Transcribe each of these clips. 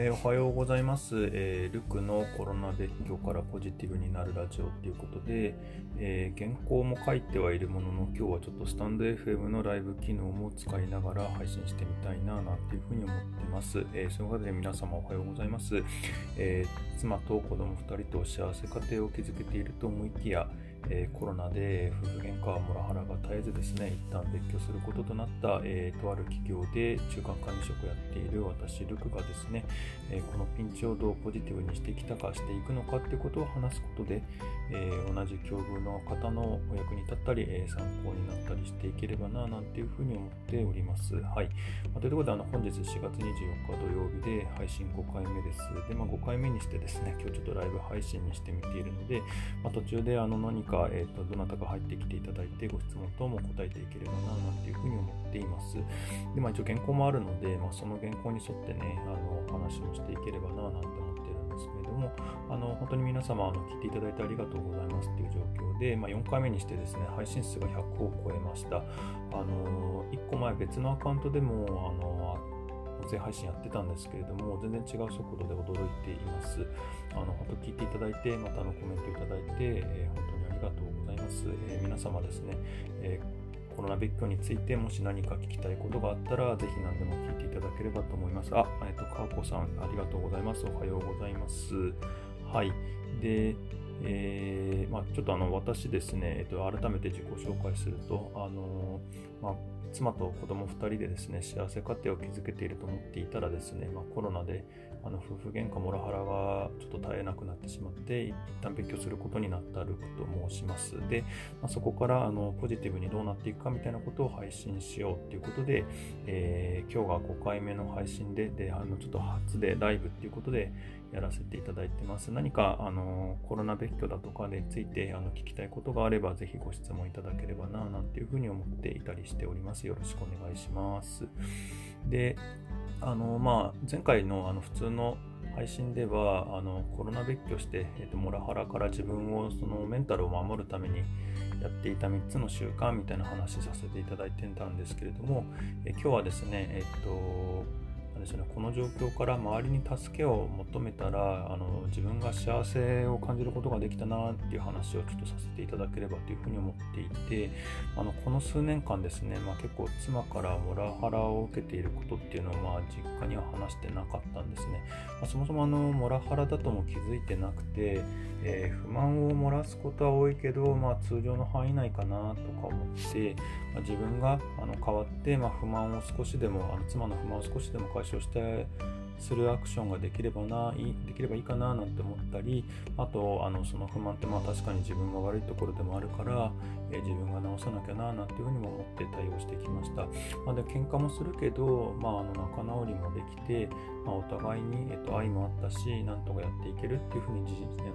えー、おはようございます、えー、ルクのコロナ別居からポジティブになるラジオということで、えー、原稿も書いてはいるものの今日はちょっとスタンド FM のライブ機能も使いながら配信してみたいななんていうふうに思ってます。えその方で皆様おはようございます、え妻と子供2人と幸せ家庭を築けていると思いきや、えー、コロナで夫婦喧嘩はモラハラが絶えずですね、一旦別居することとなった、えー、とある企業で中間管理職をやっている私、ルクがですね、えー、このピンチをどうポジティブにしてきたかしていくのかってことを話すことで、え同じ境遇の方のお役に立ったり、え参考になったりしていければな、なんていうふうに思っております。はい。まあ、ということで、あの本日4月24日土曜日で配信5回目です。で、まあ、5回目にしてですね、今日ちょっとライブ配信にしてみているので、まあ、途中であの何か、えーと、どなたか入ってきていただいてご質問等も答えていければななんていうふうに思っています。で、まあ、一応原稿もあるので、まあ、その原稿に沿ってね、あの話をしていければななんて思ってるんですけれども、あの本当に皆様あの聞いていただいてありがとうございますっていう状況で、まあ、4回目にしてですね、配信数が100を超えました。あの1個前別のアカウントでも、あの音声配信やってたんですけれども、全然違う速度で驚いています。あの、本当聞いていただいて、またのコメントいただいて、えー、本りがとうございます。えー、皆様ですね、えー、コロナ別居についてもし何か聞きたいことがあったら、ぜひ何でも聞いていただければと思います。あ、えっ、と、かわこさん、ありがとうございます。おはようございます。はい。で、えーまあ、ちょっとあの私ですね、えっと、改めて自己紹介すると、あのまあ、妻と子供2人でですね、幸せ家庭を築けていると思っていたらですね、まあ、コロナであの夫婦喧嘩モラハラがちょっと絶えなくなってしまって、一旦別居することになったルクと申します。で、まあ、そこからあのポジティブにどうなっていくかみたいなことを配信しようということで、えー、今日が5回目の配信で、で、あのちょっと初でライブっていうことでやらせていただいてます。何かあのコロナ別居だとかについてあの聞きたいことがあれば、ぜひご質問いただければな、なんていうふうに思っていたりしております。よろしくお願いします。で、あのまあ、前回のあの普通の配信ではあのコロナ別居して、えーと、モラハラから自分をそのメンタルを守るためにやっていた3つの習慣みたいな話させていただいてたんですけれども、え今日はですね、えっ、ー、とですね、この状況から周りに助けを求めたらあの自分が幸せを感じることができたなっていう話をちょっとさせていただければというふうに思っていてあのこの数年間ですね、まあ、結構妻からモラハラを受けていることっていうのをまあ実家には話してなかったんですね、まあ、そもそもあのモラハラだとも気づいてなくて、えー、不満を漏らすことは多いけど、まあ、通常の範囲内かなとか思って、まあ、自分があの変わって、まあ、不満を少しでもあの妻の不満を少しでも解消してするアクションができればないできればいいかななんて思ったりあとあのその不満ってまあ確かに自分が悪いところでもあるから、え自分が直さなきゃななんていうふうにも思って対応してきました、まあ、で喧嘩もするけど、まあ、あの仲直りもできて、まあ、お互いに、えっと、愛もあったしなんとかやっていけるっていうふうに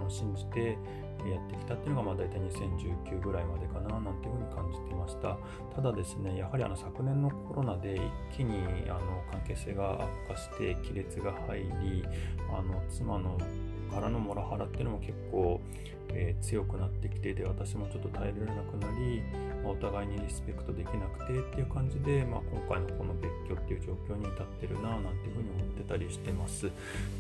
信じてやってきたっていうのがまあ大体2019ぐらいまでかななんていうふうに感じてました。ただですねやはりあの昨年のコロナで一気にあの関係性が悪化して亀裂が入りあの妻のからのモラハラっていうのも結構、えー、強くなってきてで私もちょっと耐えられなくなり、まあ、お互いにリスペクトできなくてっていう感じで、まあ、今回のこの別居っていう状況に至ってるななんていうふうに思ってたりしてます。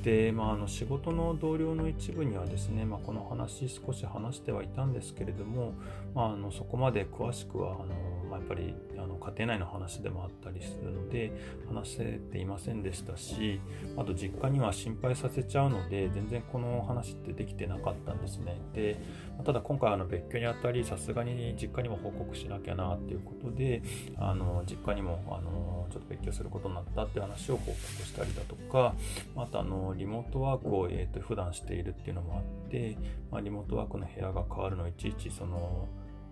で、まあ、あの仕事の同僚の一部にはですね、まあ、この話少し話してはいたんですけれども、まあ、あのそこまで詳しくはあの、ま、やっぱりあの家庭内の話でもあったりするので話せていませんでしたしあと実家には心配させちゃうので全然この話ってできてなかったんですね。で、ただ今回あの別居にあたり、さすがに実家にも報告しなきゃなっていうことで、あの実家にもあのちょっと別居することになったって話を報告したりだとか、またあのリモートワークを、えー、と普段しているっていうのもあって、まあ、リモートワークの部屋が変わるのいちいちその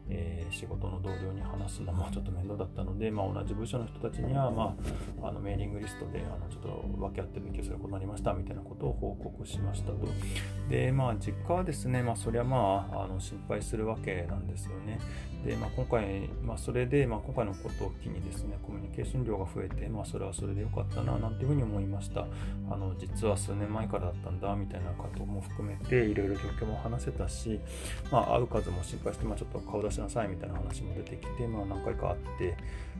えー、仕事の同僚に話すのも ちょっと面倒だったので、まあ、同じ部署の人たちには、まあ、あのメーリングリストであのちょっと分け合って勉強することになりましたみたいなことを報告しましたと。で、まあ、実家はですね、まあ、そりゃまああの心配するわけなんですよね。で、まあ、今回、まあ、それで、まあ、今回のことを機にですね、コミュニケーション量が増えて、まあ、それはそれでよかったな、なんていうふうに思いました。あの、実は数年前からだったんだ、みたいなことも含めて、いろいろ状況も話せたし、まあ、会う数も心配して、まあ、ちょっと顔出しなさいみたいな話も出てきて、まあ、何回かあって、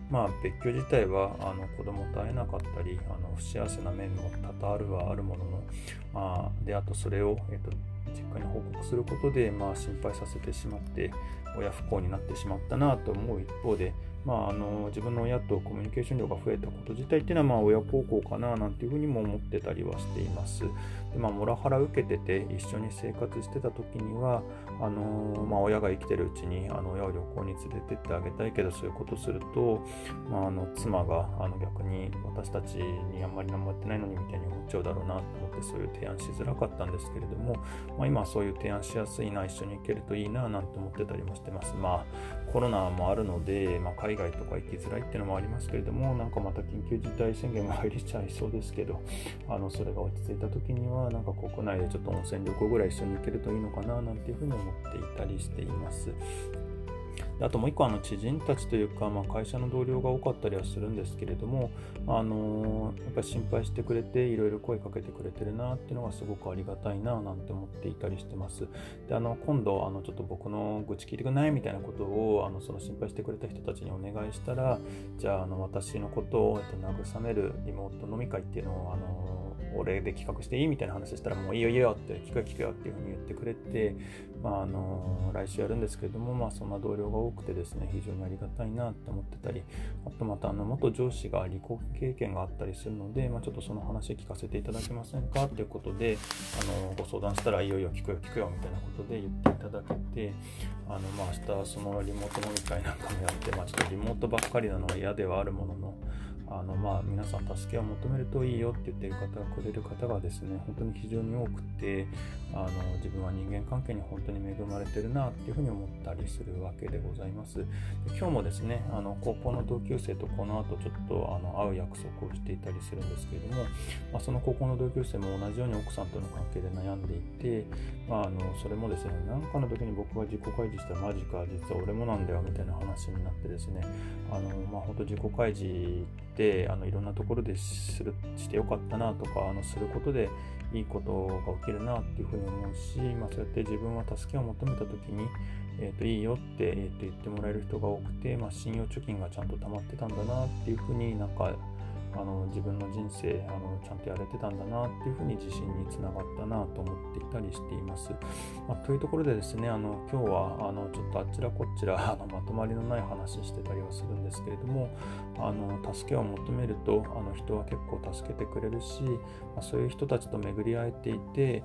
まあ、別居自体はあの子供と会えなかったりあの不幸せな面も多々あるはあるものの、まあ、であとそれを、えっと、実家に報告することで、まあ、心配させてしまって親不幸になってしまったなと思う一方で、まあ、あの自分の親とコミュニケーション量が増えたこと自体っていうのは、まあ、親孝行かななんていうふうにも思ってたりはしています。でまあ、モラハラ受けてて一緒に生活してた時にはあの、まあ、親が生きてるうちにあの親を旅行に連れてってあげたいけどそういうことすると、まあ、あの妻があの逆に私たちにあんまり何もやってないのにみたいに思っちゃうだろうなと思ってそういう提案しづらかったんですけれども、まあ、今はそういう提案しやすいな一緒に行けるといいななんて思ってたりもしてます。まあコロナもあるので、まあ、海外とか行きづらいっていうのもありますけれども、なんかまた緊急事態宣言が入りちゃいそうですけど、あのそれが落ち着いた時には、なんか国内でちょっと温泉旅行ぐらい一緒に行けるといいのかななんていうふうに思っていたりしています。あともう一個あの知人たちというか、まあ、会社の同僚が多かったりはするんですけれども、あのー、やっぱり心配してくれていろいろ声かけてくれてるなっていうのがすごくありがたいななんて思っていたりしてます。であの今度あのちょっと僕の愚痴聞いてくれないみたいなことをあのその心配してくれた人たちにお願いしたらじゃああの私のことを、えっと、慰めるリモート飲み会っていうのをあの俺で企画していいみたいな話したら、もういいよいいよって、聞くよ聞くよっていうふうに言ってくれて、まあ、あの、来週やるんですけれども、まあ、そんな同僚が多くてですね、非常にありがたいなって思ってたり、あとまた、あの、元上司が離婚経験があったりするので、まあ、ちょっとその話聞かせていただけませんかっていうことで、あの、ご相談したら、いよいよ聞くよ聞くよみたいなことで言っていただけて、あの、まあ、明日そのリモート飲み会なんかもやって、まあ、ちょっとリモートばっかりなのは嫌ではあるものの、あのまあ皆さん助けを求めるといいよって言ってる方がくれる方がですね本当に非常に多くてあの自分は人間関係に本当に恵まれてるなっていうふうに思ったりするわけでございます。で今日もですねあの高校の同級生とこの後ちょっとあの会う約束をしていたりするんですけれども、まあ、その高校の同級生も同じように奥さんとの関係で悩んでいて、まあ、あのそれもですね何かの時に僕が自己開示したらマジか実は俺もなんだよみたいな話になってですねあの、まあ、本当自己開示ってあのいろんなところでするしてよかったなとかあのすることでいいことが起きるなっていうふうに思うし、まあ、そうやって自分は助けを求めた時に、えー、といいよって、えー、と言ってもらえる人が多くて、まあ、信用貯金がちゃんと溜まってたんだなっていうふうになんかあの自分の人生あのちゃんとやれてたんだなっていうふうに自信につながったなと思っていたりしています。まあ、というところでですねあの今日はあのちょっとあちらこちらあのまとまりのない話してたりはするんですけれどもあの助けを求めるとあの人は結構助けてくれるし、まあ、そういう人たちと巡り合えていて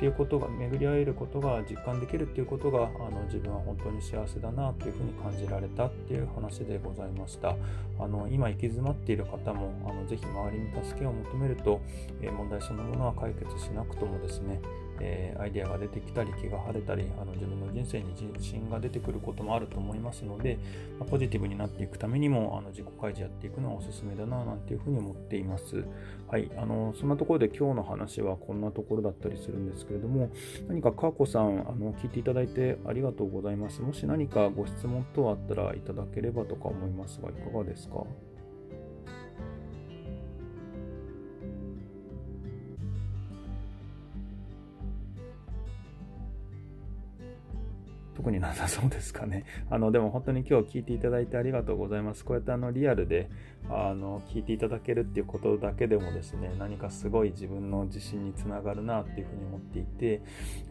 ていうことが巡り合えることが実感できるっていうことがあの自分は本当に幸せだなっていうふうに感じられたっていう話でございました。あの今行き詰まっている方もあのぜひ周りに助けを求めると、え、問題そのものは解決しなくともですねえー、アイデアが出てきたり気が晴れたりあの自分の人生に自信が出てくることもあると思いますので、まあ、ポジティブになっていくためにもあの自己開示やっていくのはおすすめだななんていうふうに思っています。はい、あのそんなところで今日の話はこんなところだったりするんですけれども何かかーこさんあの聞いていただいてありがとうございます。もし何かご質問等あったらいただければとか思いますがいかがですか？特になさそうですかね。あの、でも本当に今日聞いていただいてありがとうございます。こうやってあの、リアルで、あの、聞いていただけるっていうことだけでもですね、何かすごい自分の自信につながるなっていうふうに思っていて、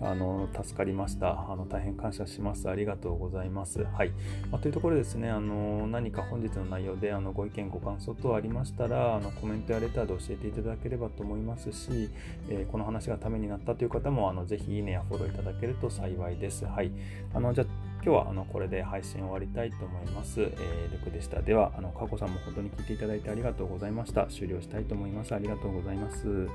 あの、助かりました。あの、大変感謝します。ありがとうございます。はい。まあ、というところですね、あの、何か本日の内容で、あの、ご意見、ご感想等ありましたら、あの、コメントやレターで教えていただければと思いますし、えー、この話がためになったという方も、あの、ぜひいいねやフォローいただけると幸いです。はい。あの、じゃ、今日はあのこれで配信終わりたいと思います。えー、ルクでした。では、あの、かこさんも本当に聞いていただいてありがとうございました。終了したいと思います。ありがとうございます。